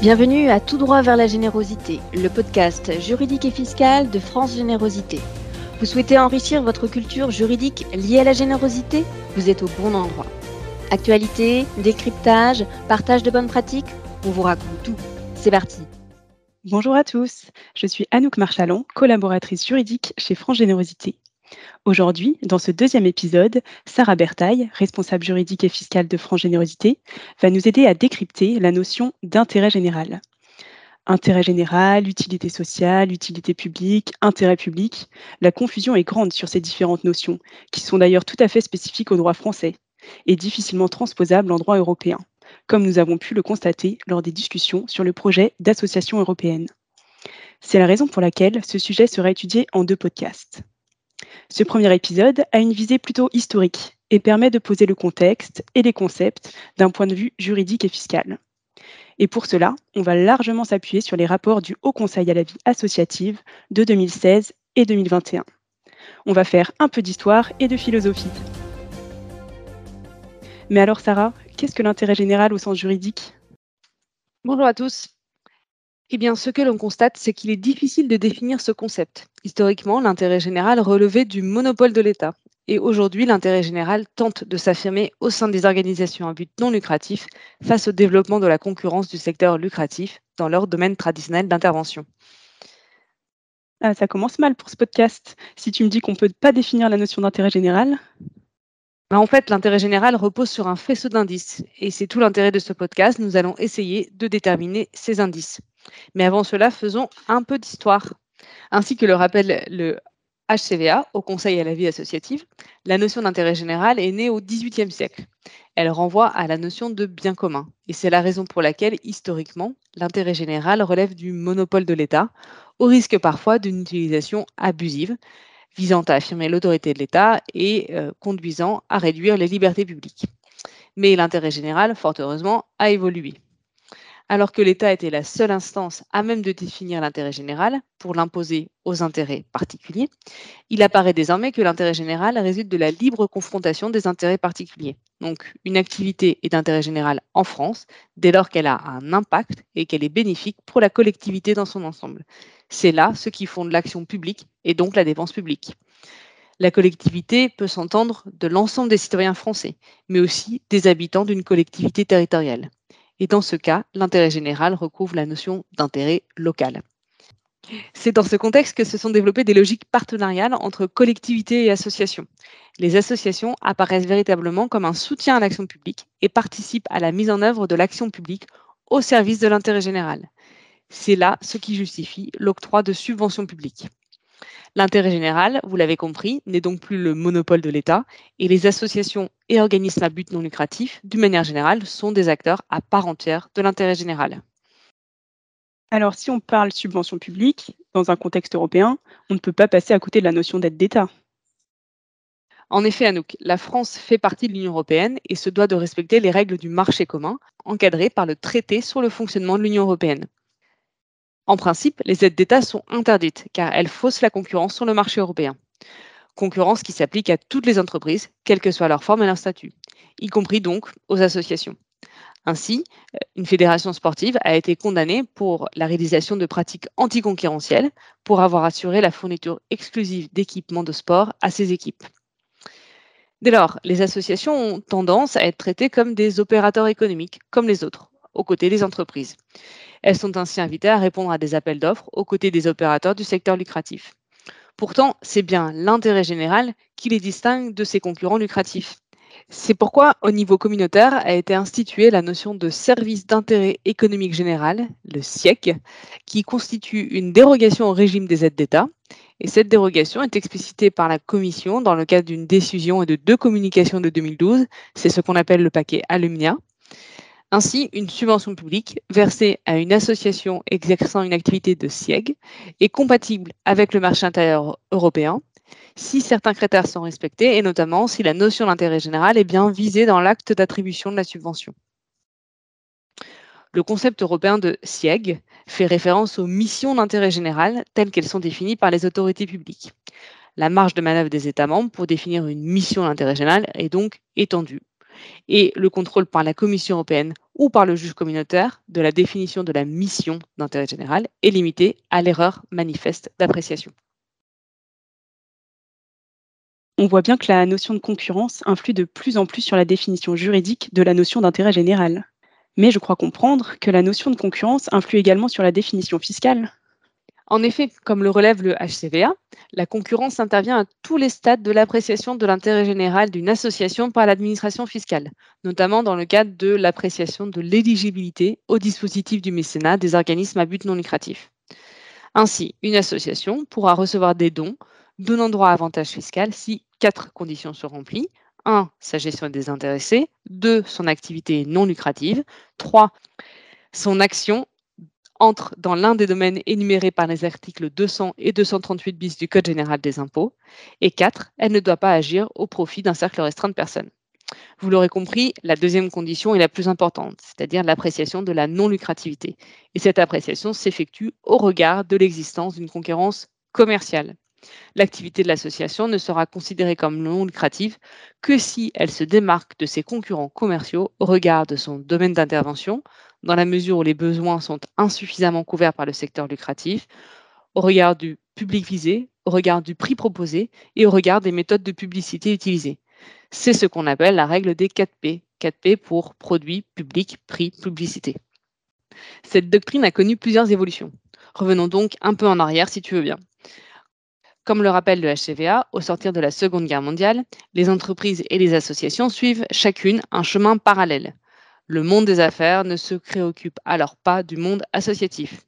Bienvenue à Tout droit vers la générosité, le podcast juridique et fiscal de France Générosité. Vous souhaitez enrichir votre culture juridique liée à la générosité? Vous êtes au bon endroit. Actualité, décryptage, partage de bonnes pratiques, on vous raconte tout. C'est parti. Bonjour à tous, je suis Anouk Marchalon, collaboratrice juridique chez France Générosité. Aujourd'hui, dans ce deuxième épisode, Sarah Bertaille, responsable juridique et fiscale de France Générosité, va nous aider à décrypter la notion d'intérêt général. Intérêt général, utilité sociale, utilité publique, intérêt public, la confusion est grande sur ces différentes notions, qui sont d'ailleurs tout à fait spécifiques au droit français et difficilement transposables en droit européen, comme nous avons pu le constater lors des discussions sur le projet d'association européenne. C'est la raison pour laquelle ce sujet sera étudié en deux podcasts. Ce premier épisode a une visée plutôt historique et permet de poser le contexte et les concepts d'un point de vue juridique et fiscal. Et pour cela, on va largement s'appuyer sur les rapports du Haut Conseil à la vie associative de 2016 et 2021. On va faire un peu d'histoire et de philosophie. Mais alors Sarah, qu'est-ce que l'intérêt général au sens juridique? Bonjour à tous. Eh bien, ce que l'on constate, c'est qu'il est difficile de définir ce concept. Historiquement, l'intérêt général relevait du monopole de l'État. Et aujourd'hui, l'intérêt général tente de s'affirmer au sein des organisations à but non lucratif face au développement de la concurrence du secteur lucratif dans leur domaine traditionnel d'intervention. Ah, ça commence mal pour ce podcast. Si tu me dis qu'on ne peut pas définir la notion d'intérêt général? Ben, en fait, l'intérêt général repose sur un faisceau d'indices. Et c'est tout l'intérêt de ce podcast. Nous allons essayer de déterminer ces indices. Mais avant cela, faisons un peu d'histoire. Ainsi que le rappelle le HCVA, au Conseil à la vie associative, la notion d'intérêt général est née au XVIIIe siècle. Elle renvoie à la notion de bien commun. Et c'est la raison pour laquelle, historiquement, l'intérêt général relève du monopole de l'État, au risque parfois d'une utilisation abusive, visant à affirmer l'autorité de l'État et euh, conduisant à réduire les libertés publiques. Mais l'intérêt général, fort heureusement, a évolué alors que l'État était la seule instance à même de définir l'intérêt général pour l'imposer aux intérêts particuliers, il apparaît désormais que l'intérêt général résulte de la libre confrontation des intérêts particuliers. Donc une activité est d'intérêt général en France dès lors qu'elle a un impact et qu'elle est bénéfique pour la collectivité dans son ensemble. C'est là ce qui fonde l'action publique et donc la dépense publique. La collectivité peut s'entendre de l'ensemble des citoyens français, mais aussi des habitants d'une collectivité territoriale. Et dans ce cas, l'intérêt général recouvre la notion d'intérêt local. C'est dans ce contexte que se sont développées des logiques partenariales entre collectivités et associations. Les associations apparaissent véritablement comme un soutien à l'action publique et participent à la mise en œuvre de l'action publique au service de l'intérêt général. C'est là ce qui justifie l'octroi de subventions publiques. L'intérêt général, vous l'avez compris, n'est donc plus le monopole de l'État et les associations et organismes à but non lucratif, d'une manière générale, sont des acteurs à part entière de l'intérêt général. Alors, si on parle subvention publique, dans un contexte européen, on ne peut pas passer à côté de la notion d'aide d'État. En effet, Anouk, la France fait partie de l'Union européenne et se doit de respecter les règles du marché commun, encadrées par le traité sur le fonctionnement de l'Union européenne. En principe, les aides d'État sont interdites car elles faussent la concurrence sur le marché européen. Concurrence qui s'applique à toutes les entreprises, quelle que soit leur forme et leur statut, y compris donc aux associations. Ainsi, une fédération sportive a été condamnée pour la réalisation de pratiques anticoncurrentielles pour avoir assuré la fourniture exclusive d'équipements de sport à ses équipes. Dès lors, les associations ont tendance à être traitées comme des opérateurs économiques, comme les autres, aux côtés des entreprises. Elles sont ainsi invitées à répondre à des appels d'offres aux côtés des opérateurs du secteur lucratif. Pourtant, c'est bien l'intérêt général qui les distingue de ces concurrents lucratifs. C'est pourquoi, au niveau communautaire, a été instituée la notion de service d'intérêt économique général, le SIEC, qui constitue une dérogation au régime des aides d'État. Et cette dérogation est explicitée par la Commission dans le cadre d'une décision et de deux communications de 2012. C'est ce qu'on appelle le paquet Alumnia. Ainsi, une subvention publique versée à une association exerçant une activité de SIEG est compatible avec le marché intérieur européen si certains critères sont respectés et notamment si la notion d'intérêt général est bien visée dans l'acte d'attribution de la subvention. Le concept européen de SIEG fait référence aux missions d'intérêt général telles qu'elles sont définies par les autorités publiques. La marge de manœuvre des États membres pour définir une mission d'intérêt général est donc étendue et le contrôle par la Commission européenne ou par le juge communautaire de la définition de la mission d'intérêt général est limité à l'erreur manifeste d'appréciation. On voit bien que la notion de concurrence influe de plus en plus sur la définition juridique de la notion d'intérêt général. Mais je crois comprendre que la notion de concurrence influe également sur la définition fiscale. En effet, comme le relève le HCVA, la concurrence intervient à tous les stades de l'appréciation de l'intérêt général d'une association par l'administration fiscale, notamment dans le cadre de l'appréciation de l'éligibilité au dispositif du mécénat des organismes à but non lucratif. Ainsi, une association pourra recevoir des dons donnant droit à avantage fiscal si quatre conditions sont remplies. 1. Sa gestion est désintéressée. 2. Son activité non lucrative. 3. Son action entre dans l'un des domaines énumérés par les articles 200 et 238 bis du Code général des impôts. Et 4. Elle ne doit pas agir au profit d'un cercle restreint de personnes. Vous l'aurez compris, la deuxième condition est la plus importante, c'est-à-dire l'appréciation de la non-lucrativité. Et cette appréciation s'effectue au regard de l'existence d'une concurrence commerciale. L'activité de l'association ne sera considérée comme non lucrative que si elle se démarque de ses concurrents commerciaux au regard de son domaine d'intervention, dans la mesure où les besoins sont insuffisamment couverts par le secteur lucratif, au regard du public visé, au regard du prix proposé et au regard des méthodes de publicité utilisées. C'est ce qu'on appelle la règle des 4P. 4P pour produit, public, prix, publicité. Cette doctrine a connu plusieurs évolutions. Revenons donc un peu en arrière si tu veux bien. Comme le rappelle le HCVA, au sortir de la Seconde Guerre mondiale, les entreprises et les associations suivent chacune un chemin parallèle. Le monde des affaires ne se préoccupe alors pas du monde associatif.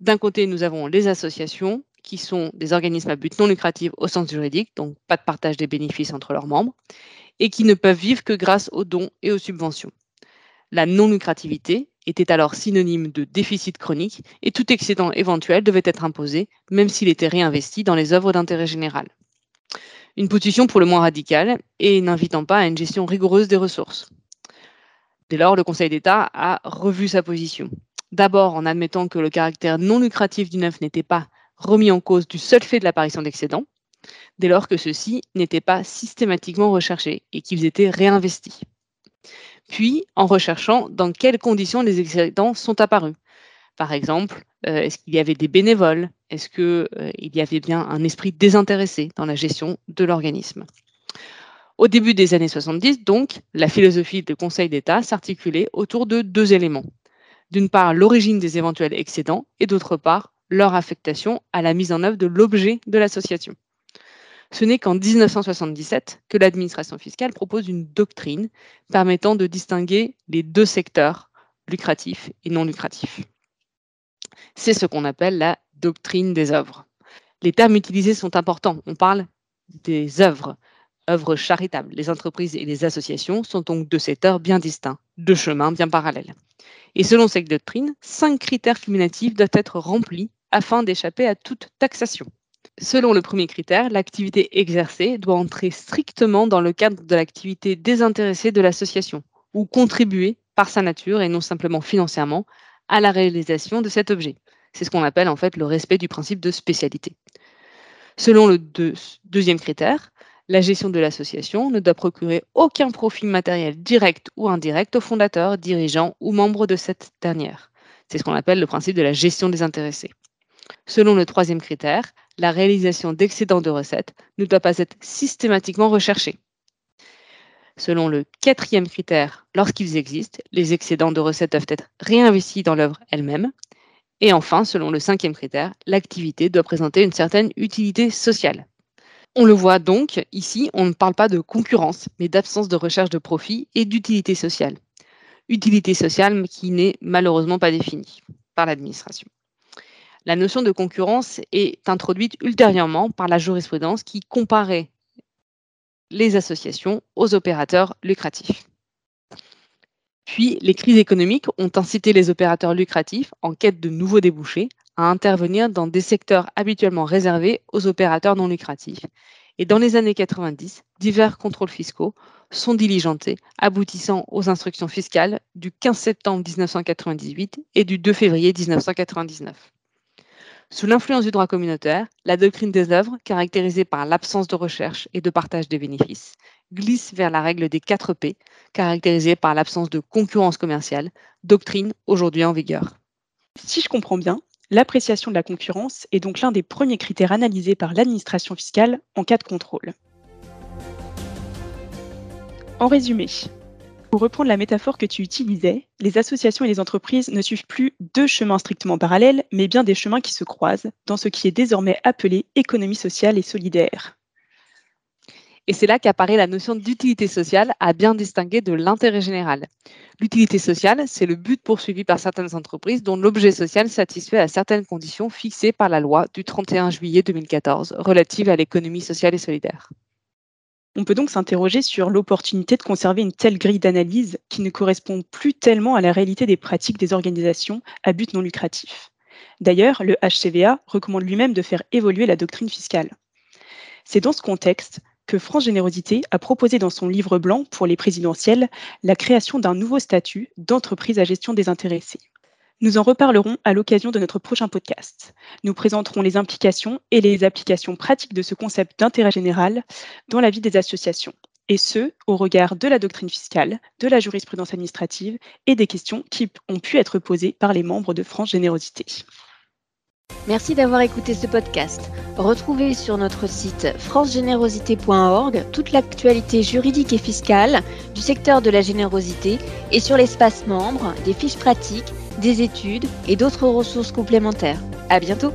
D'un côté, nous avons les associations, qui sont des organismes à but non lucratif au sens juridique, donc pas de partage des bénéfices entre leurs membres, et qui ne peuvent vivre que grâce aux dons et aux subventions. La non-lucrativité était alors synonyme de déficit chronique et tout excédent éventuel devait être imposé, même s'il était réinvesti dans les œuvres d'intérêt général. Une position pour le moins radicale et n'invitant pas à une gestion rigoureuse des ressources. Dès lors, le Conseil d'État a revu sa position. D'abord en admettant que le caractère non lucratif du neuf n'était pas remis en cause du seul fait de l'apparition d'excédents, dès lors que ceux-ci n'étaient pas systématiquement recherchés et qu'ils étaient réinvestis puis en recherchant dans quelles conditions les excédents sont apparus. Par exemple, euh, est-ce qu'il y avait des bénévoles? Est-ce qu'il euh, y avait bien un esprit désintéressé dans la gestion de l'organisme? Au début des années 70, donc, la philosophie du Conseil d'État s'articulait autour de deux éléments. D'une part, l'origine des éventuels excédents et d'autre part, leur affectation à la mise en œuvre de l'objet de l'association. Ce n'est qu'en 1977 que l'administration fiscale propose une doctrine permettant de distinguer les deux secteurs, lucratifs et non lucratifs. C'est ce qu'on appelle la doctrine des œuvres. Les termes utilisés sont importants. On parle des œuvres, œuvres charitables. Les entreprises et les associations sont donc deux secteurs bien distincts, deux chemins bien parallèles. Et selon cette doctrine, cinq critères cumulatifs doivent être remplis afin d'échapper à toute taxation. Selon le premier critère, l'activité exercée doit entrer strictement dans le cadre de l'activité désintéressée de l'association ou contribuer par sa nature et non simplement financièrement à la réalisation de cet objet. C'est ce qu'on appelle en fait le respect du principe de spécialité. Selon le deuxième critère, la gestion de l'association ne doit procurer aucun profit matériel direct ou indirect aux fondateurs, dirigeants ou membres de cette dernière. C'est ce qu'on appelle le principe de la gestion des intéressés. Selon le troisième critère, la réalisation d'excédents de recettes ne doit pas être systématiquement recherchée. Selon le quatrième critère, lorsqu'ils existent, les excédents de recettes doivent être réinvestis dans l'œuvre elle-même. Et enfin, selon le cinquième critère, l'activité doit présenter une certaine utilité sociale. On le voit donc, ici, on ne parle pas de concurrence, mais d'absence de recherche de profit et d'utilité sociale. Utilité sociale qui n'est malheureusement pas définie par l'administration. La notion de concurrence est introduite ultérieurement par la jurisprudence qui comparait les associations aux opérateurs lucratifs. Puis, les crises économiques ont incité les opérateurs lucratifs, en quête de nouveaux débouchés, à intervenir dans des secteurs habituellement réservés aux opérateurs non lucratifs. Et dans les années 90, divers contrôles fiscaux sont diligentés, aboutissant aux instructions fiscales du 15 septembre 1998 et du 2 février 1999. Sous l'influence du droit communautaire, la doctrine des œuvres, caractérisée par l'absence de recherche et de partage des bénéfices, glisse vers la règle des 4 P, caractérisée par l'absence de concurrence commerciale, doctrine aujourd'hui en vigueur. Si je comprends bien, l'appréciation de la concurrence est donc l'un des premiers critères analysés par l'administration fiscale en cas de contrôle. En résumé, pour reprendre la métaphore que tu utilisais, les associations et les entreprises ne suivent plus deux chemins strictement parallèles, mais bien des chemins qui se croisent dans ce qui est désormais appelé économie sociale et solidaire. Et c'est là qu'apparaît la notion d'utilité sociale à bien distinguer de l'intérêt général. L'utilité sociale, c'est le but poursuivi par certaines entreprises dont l'objet social satisfait à certaines conditions fixées par la loi du 31 juillet 2014 relative à l'économie sociale et solidaire. On peut donc s'interroger sur l'opportunité de conserver une telle grille d'analyse qui ne correspond plus tellement à la réalité des pratiques des organisations à but non lucratif. D'ailleurs, le HCVA recommande lui-même de faire évoluer la doctrine fiscale. C'est dans ce contexte que France Générosité a proposé dans son livre blanc pour les présidentielles la création d'un nouveau statut d'entreprise à gestion désintéressée. Nous en reparlerons à l'occasion de notre prochain podcast. Nous présenterons les implications et les applications pratiques de ce concept d'intérêt général dans la vie des associations, et ce, au regard de la doctrine fiscale, de la jurisprudence administrative et des questions qui ont pu être posées par les membres de France Générosité. Merci d'avoir écouté ce podcast. Retrouvez sur notre site francegénérosité.org toute l'actualité juridique et fiscale du secteur de la générosité et sur l'espace membre des fiches pratiques des études et d'autres ressources complémentaires. À bientôt!